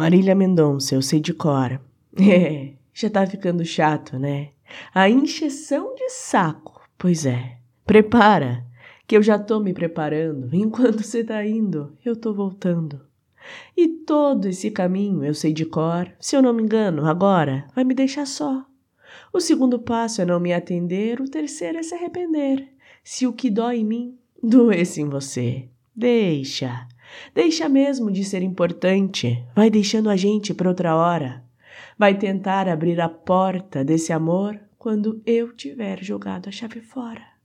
Marília Mendonça, eu sei de cor. É, já tá ficando chato, né? A encheção de saco. Pois é. Prepara, que eu já tô me preparando. Enquanto você tá indo, eu tô voltando. E todo esse caminho eu sei de cor. Se eu não me engano, agora vai me deixar só. O segundo passo é não me atender, o terceiro é se arrepender. Se o que dói em mim doesse em você. Deixa. Deixa mesmo de ser importante. Vai deixando a gente para outra hora. Vai tentar abrir a porta desse amor quando eu tiver jogado a chave fora.